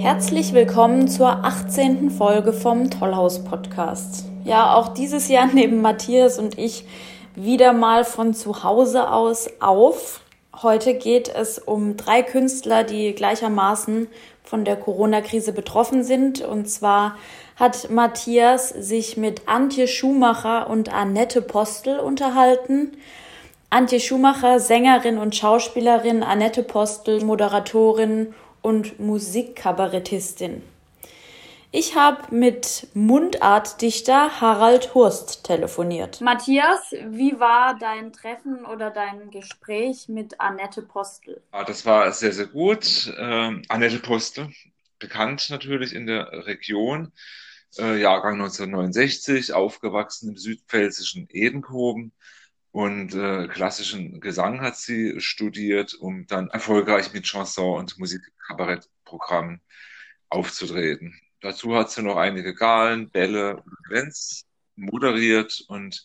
Herzlich willkommen zur 18. Folge vom Tollhaus Podcast. Ja, auch dieses Jahr nehmen Matthias und ich wieder mal von zu Hause aus auf. Heute geht es um drei Künstler, die gleichermaßen von der Corona-Krise betroffen sind. Und zwar hat Matthias sich mit Antje Schumacher und Annette Postel unterhalten. Antje Schumacher, Sängerin und Schauspielerin, Annette Postel, Moderatorin und Musikkabarettistin. Ich habe mit Mundartdichter Harald Hurst telefoniert. Matthias, wie war dein Treffen oder dein Gespräch mit Annette Postel? Ja, das war sehr, sehr gut. Ähm, Annette Postel, bekannt natürlich in der Region, äh, Jahrgang 1969, aufgewachsen im südpfälzischen Edenkoben und äh, klassischen Gesang hat sie studiert, um dann erfolgreich mit Chanson- und Musikkabarettprogrammen aufzutreten. Dazu hat sie noch einige Galen, Bälle und Events moderiert und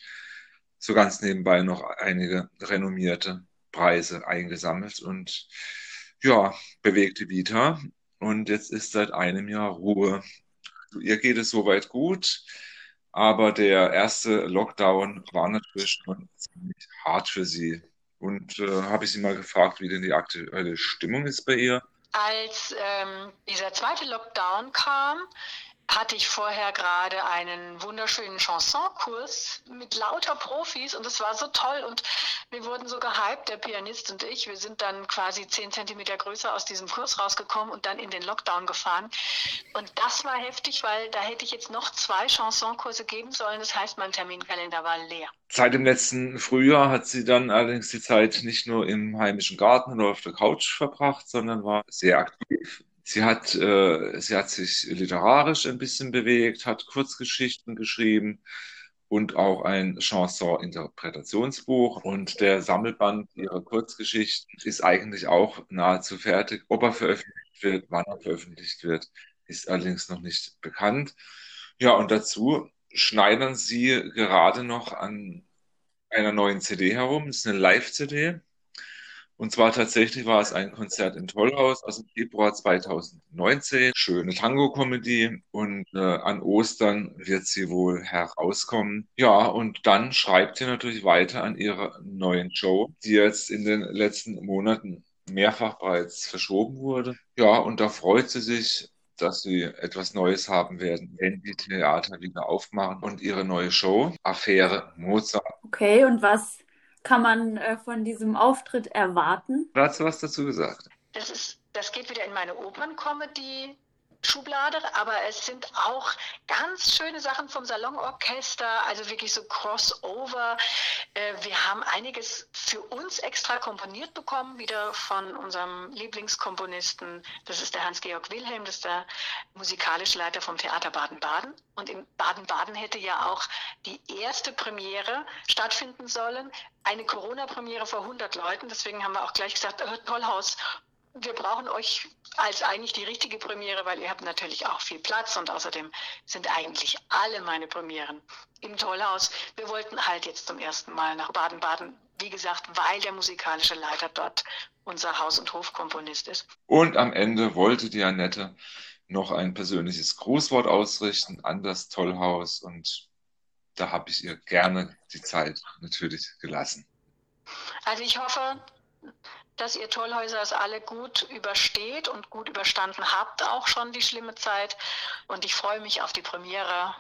so ganz nebenbei noch einige renommierte Preise eingesammelt und ja, bewegte Vita. Und jetzt ist seit einem Jahr Ruhe. Ihr geht es soweit gut, aber der erste Lockdown war natürlich schon ziemlich hart für sie. Und äh, habe ich sie mal gefragt, wie denn die aktuelle Stimmung ist bei ihr als ähm, dieser zweite Lockdown kam, hatte ich vorher gerade einen wunderschönen Chansonkurs mit lauter Profis und es war so toll und wir wurden so gehypt, der Pianist und ich. Wir sind dann quasi zehn Zentimeter größer aus diesem Kurs rausgekommen und dann in den Lockdown gefahren. Und das war heftig, weil da hätte ich jetzt noch zwei Chansonkurse geben sollen. Das heißt, mein Terminkalender war leer. Seit dem letzten Frühjahr hat sie dann allerdings die Zeit nicht nur im heimischen Garten oder auf der Couch verbracht, sondern war sehr aktiv Sie hat, äh, sie hat sich literarisch ein bisschen bewegt, hat Kurzgeschichten geschrieben und auch ein Chanson-Interpretationsbuch. Und der Sammelband ihrer Kurzgeschichten ist eigentlich auch nahezu fertig. Ob er veröffentlicht wird, wann er veröffentlicht wird, ist allerdings noch nicht bekannt. Ja, und dazu schneidern sie gerade noch an einer neuen CD herum. Das ist eine Live-CD und zwar tatsächlich war es ein Konzert im Tollhaus aus dem Februar 2019. Schöne Tango-Comedy und äh, an Ostern wird sie wohl herauskommen. Ja, und dann schreibt sie natürlich weiter an ihrer neuen Show, die jetzt in den letzten Monaten mehrfach bereits verschoben wurde. Ja, und da freut sie sich, dass sie etwas Neues haben werden, wenn die Theater wieder aufmachen und ihre neue Show, Affäre Mozart. Okay, und was kann man äh, von diesem Auftritt erwarten? Hast du was dazu gesagt? Das, ist, das geht wieder in meine Opernkomödie Schublade, aber es sind auch ganz schöne Sachen vom Salonorchester, also wirklich so Crossover. Äh, wir haben einiges für uns extra komponiert bekommen, wieder von unserem Lieblingskomponisten. Das ist der Hans-Georg Wilhelm, das ist der musikalische Leiter vom Theater Baden-Baden. Und in Baden-Baden hätte ja auch die erste Premiere stattfinden sollen. Eine Corona-Premiere vor 100 Leuten. Deswegen haben wir auch gleich gesagt, äh, Tollhaus wir brauchen euch als eigentlich die richtige Premiere, weil ihr habt natürlich auch viel Platz und außerdem sind eigentlich alle meine Premieren im Tollhaus. Wir wollten halt jetzt zum ersten Mal nach Baden-Baden, wie gesagt, weil der musikalische Leiter dort unser Haus- und Hofkomponist ist. Und am Ende wollte die Annette noch ein persönliches Grußwort ausrichten an das Tollhaus und da habe ich ihr gerne die Zeit natürlich gelassen. Also ich hoffe, dass ihr Tollhäuser es alle gut übersteht und gut überstanden habt, auch schon die schlimme Zeit. Und ich freue mich auf die Premiere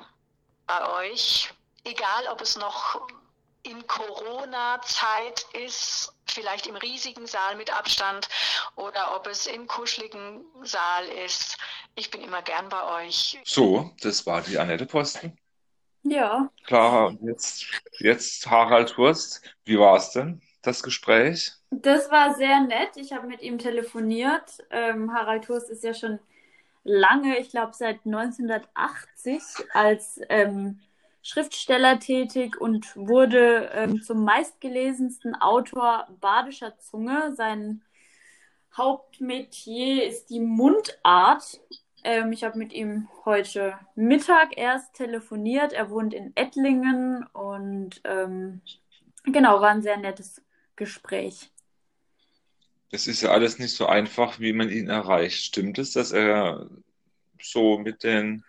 bei euch. Egal, ob es noch in Corona-Zeit ist, vielleicht im riesigen Saal mit Abstand oder ob es im kuscheligen Saal ist. Ich bin immer gern bei euch. So, das war die Annette Posten. Ja. Clara, und jetzt, jetzt Harald Hurst. Wie war es denn, das Gespräch? Das war sehr nett. Ich habe mit ihm telefoniert. Ähm, Harald Hurst ist ja schon lange, ich glaube seit 1980, als ähm, Schriftsteller tätig und wurde ähm, zum meistgelesensten Autor badischer Zunge. Sein Hauptmetier ist die Mundart. Ähm, ich habe mit ihm heute Mittag erst telefoniert. Er wohnt in Ettlingen und ähm, genau, war ein sehr nettes Gespräch. Es ist ja alles nicht so einfach, wie man ihn erreicht. Stimmt es, dass er so mit den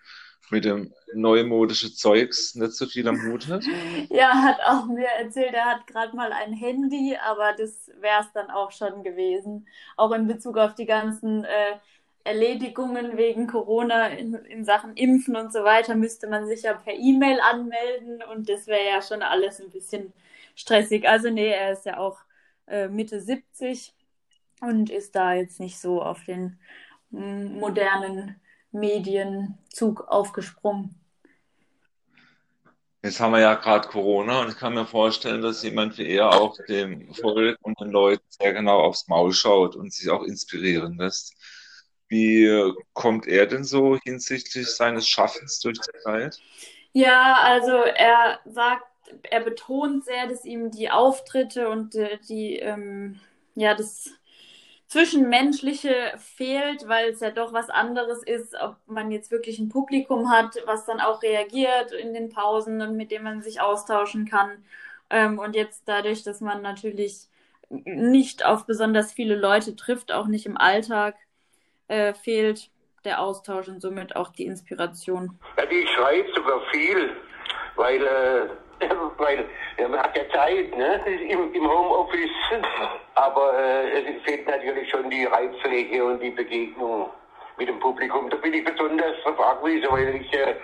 mit dem neumodischen Zeugs nicht so viel am Hut hat? Ja, hat auch mir erzählt, er hat gerade mal ein Handy, aber das wäre es dann auch schon gewesen. Auch in Bezug auf die ganzen äh, Erledigungen wegen Corona in, in, Sachen Impfen und so weiter müsste man sich ja per E-Mail anmelden und das wäre ja schon alles ein bisschen stressig. Also nee, er ist ja auch äh, Mitte 70 und ist da jetzt nicht so auf den mm, modernen Medienzug aufgesprungen. Jetzt haben wir ja gerade Corona und ich kann mir vorstellen, dass jemand wie er auch dem Volk und den Leuten sehr genau aufs Maul schaut und sich auch inspirieren lässt. Wie kommt er denn so hinsichtlich seines Schaffens durch die Zeit? Ja, also er sagt, er betont sehr, dass ihm die Auftritte und äh, die, ähm, ja, das Zwischenmenschliche fehlt, weil es ja doch was anderes ist, ob man jetzt wirklich ein Publikum hat, was dann auch reagiert in den Pausen und mit dem man sich austauschen kann. Ähm, und jetzt dadurch, dass man natürlich nicht auf besonders viele Leute trifft, auch nicht im Alltag, äh, fehlt der Austausch und somit auch die Inspiration. Ja, die schreibt sogar viel, weil äh, weil ja, man hat ja Zeit ne? Im, im Homeoffice, aber äh, es fehlt natürlich schon die Reizfläche und die Begegnung mit dem Publikum. Da bin ich besonders angewiesen, weil ich, äh,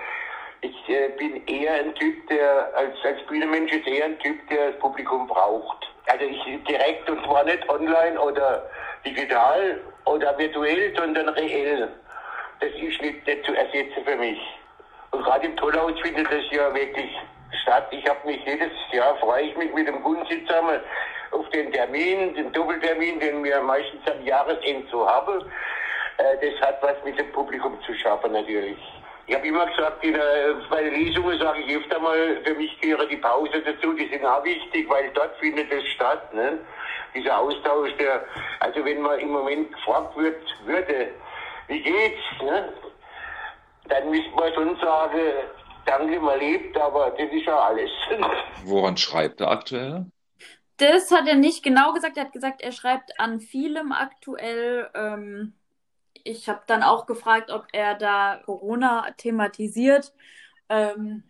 ich äh, bin eher ein Typ, der als, als Bühnenmensch ist eher ein Typ, der das Publikum braucht. Also ich direkt und zwar nicht online oder digital oder virtuell, sondern reell. Das ist nicht, nicht zu ersetzen für mich. Und gerade im Tollhaus findet das ja wirklich statt. Ich habe mich jedes Jahr, freue ich mich mit dem Gunsi zusammen auf den Termin, den Doppeltermin, den wir meistens am Jahresende so haben. Äh, das hat was mit dem Publikum zu schaffen natürlich. Ich habe immer gesagt, in der, bei den Lesungen sage ich öfter mal, für mich gehören die Pause dazu, die sind auch wichtig, weil dort findet es statt. Ne? Dieser Austausch, der, also wenn man im Moment gefragt wird, würde, wie geht's, ne? dann müsste man schon sagen, danke, man lebt, aber das ist ja alles. Woran schreibt er aktuell? Das hat er nicht genau gesagt. Er hat gesagt, er schreibt an vielem aktuell. Ähm, ich habe dann auch gefragt, ob er da Corona thematisiert. Ähm,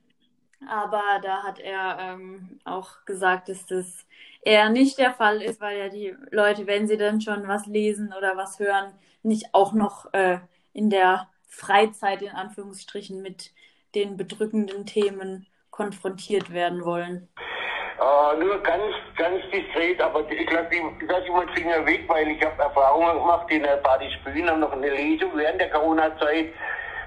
aber da hat er ähm, auch gesagt, dass das eher nicht der Fall ist, weil ja die Leute, wenn sie dann schon was lesen oder was hören, nicht auch noch äh, in der Freizeit in Anführungsstrichen mit den bedrückenden Themen konfrontiert werden wollen? Uh, nur ganz, ganz diskret, aber ich glaube, ich lasse immer den Finger weg, weil ich habe Erfahrungen gemacht in der Badisch haben noch eine Lesung während der Corona-Zeit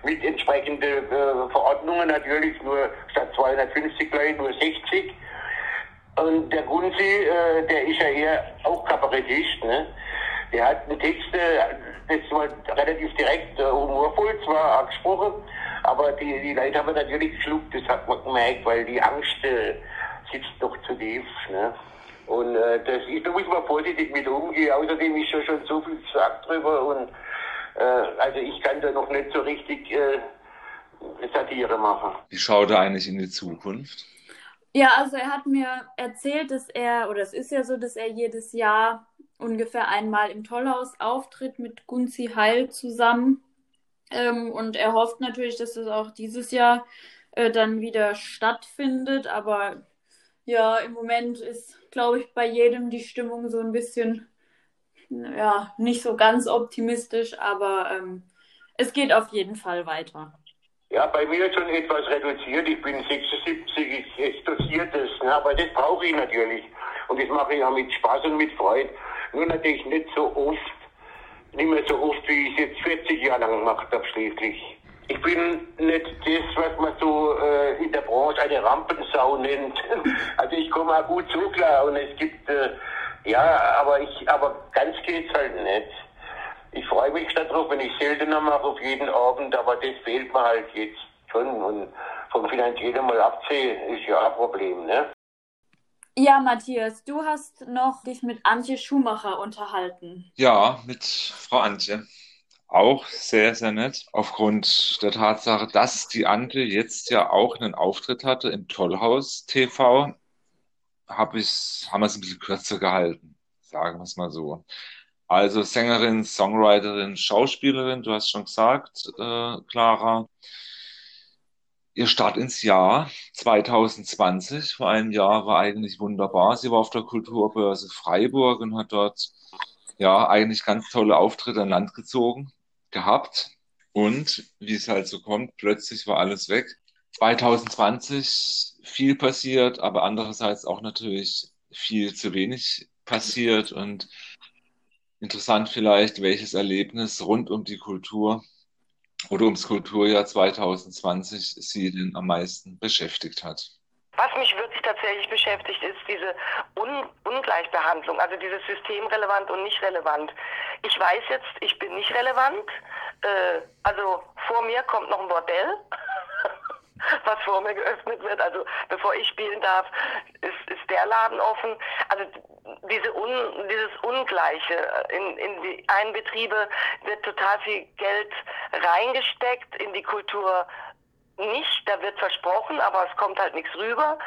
mit entsprechenden äh, Verordnungen, natürlich nur statt 250 Leute nur 60. Und der Gunzi, äh, der ist ja eher auch Kabarettist, ne? Der hat einen Text, äh, das war relativ direkt, äh, humorvoll zwar angesprochen, aber die, die Leute haben natürlich geschluckt, das hat man gemerkt, weil die Angst äh, sitzt noch zu tief. Ne? Und äh, das ist, da muss man vorsichtig mit umgehen. Außerdem ist ja schon so viel gesagt drüber und also ich kann da noch nicht so richtig äh, Satire machen. Wie schaut er eigentlich in die Zukunft? Ja, also er hat mir erzählt, dass er, oder es ist ja so, dass er jedes Jahr ungefähr einmal im Tollhaus auftritt mit Gunzi Heil zusammen. Ähm, und er hofft natürlich, dass es auch dieses Jahr äh, dann wieder stattfindet. Aber ja, im Moment ist, glaube ich, bei jedem die Stimmung so ein bisschen, ja, nicht so ganz optimistisch, aber ähm, es geht auf jeden Fall weiter. Ja, bei mir schon etwas reduziert. Ich bin 76, es dosiert ne? aber das brauche ich natürlich. Und das mache ich auch mit Spaß und mit Freude. Nur natürlich nicht so oft, nicht mehr so oft, wie ich es jetzt 40 Jahre lang gemacht habe, schließlich. Ich bin nicht das, was man so äh, in der Branche eine Rampensau nennt. also ich komme auch gut so klar und es gibt, äh, ja, aber ich, aber ganz geht's halt nicht. Ich freue mich darauf, wenn ich seltener mache auf jeden Abend, aber das fehlt mir halt jetzt schon und vom finanziellen mal abzählen ist ja ein Problem, ne? Ja, Matthias, du hast noch dich mit Antje Schumacher unterhalten. Ja, mit Frau Antje. Auch sehr, sehr nett. Aufgrund der Tatsache, dass die Antje jetzt ja auch einen Auftritt hatte im Tollhaus TV, hab ich, haben wir es ein bisschen kürzer gehalten. Sagen wir es mal so. Also Sängerin, Songwriterin, Schauspielerin, du hast schon gesagt, äh, Clara. Ihr Start ins Jahr 2020, vor einem Jahr, war eigentlich wunderbar. Sie war auf der Kulturbörse Freiburg und hat dort ja eigentlich ganz tolle Auftritte an Land gezogen gehabt. Und wie es halt so kommt, plötzlich war alles weg. 2020 viel passiert, aber andererseits auch natürlich viel zu wenig passiert und interessant vielleicht, welches Erlebnis rund um die Kultur oder ums Kulturjahr 2020 Sie denn am meisten beschäftigt hat. Was mich wirklich tatsächlich beschäftigt, ist diese Un Ungleichbehandlung, also dieses System relevant und nicht relevant. Ich weiß jetzt, ich bin nicht relevant. Äh, also vor mir kommt noch ein Bordell. was vor mir geöffnet wird. Also bevor ich spielen darf, ist, ist der Laden offen. Also diese Un, dieses Ungleiche. In, in die einen Betriebe wird total viel Geld reingesteckt, in die Kultur nicht. Da wird versprochen, aber es kommt halt nichts rüber.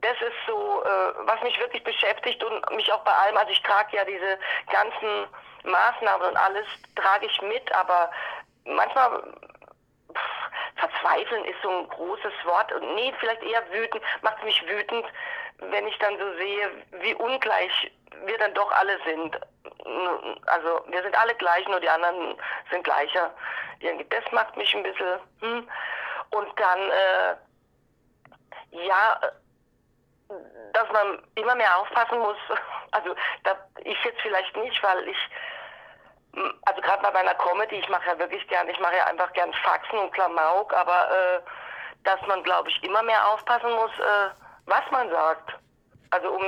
Das ist so, äh, was mich wirklich beschäftigt und mich auch bei allem, also ich trage ja diese ganzen Maßnahmen und alles, trage ich mit, aber manchmal verzweifeln ist so ein großes Wort. Und nee, vielleicht eher wütend, macht mich wütend, wenn ich dann so sehe, wie ungleich wir dann doch alle sind. Also wir sind alle gleich, nur die anderen sind gleicher. Das macht mich ein bisschen. Hm. Und dann, äh, ja, dass man immer mehr aufpassen muss. Also da, ich jetzt vielleicht nicht, weil ich also gerade bei meiner Comedy, ich mache ja wirklich gern, ich mache ja einfach gern Faxen und Klamauk, aber äh, dass man, glaube ich, immer mehr aufpassen muss, äh, was man sagt. Also um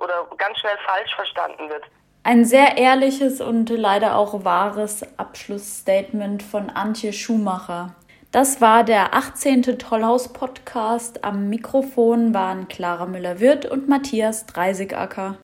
oder ganz schnell falsch verstanden wird. Ein sehr ehrliches und leider auch wahres Abschlussstatement von Antje Schumacher. Das war der 18. Tollhaus-Podcast. Am Mikrofon waren Clara Müller-Wirth und Matthias Dreisigacker.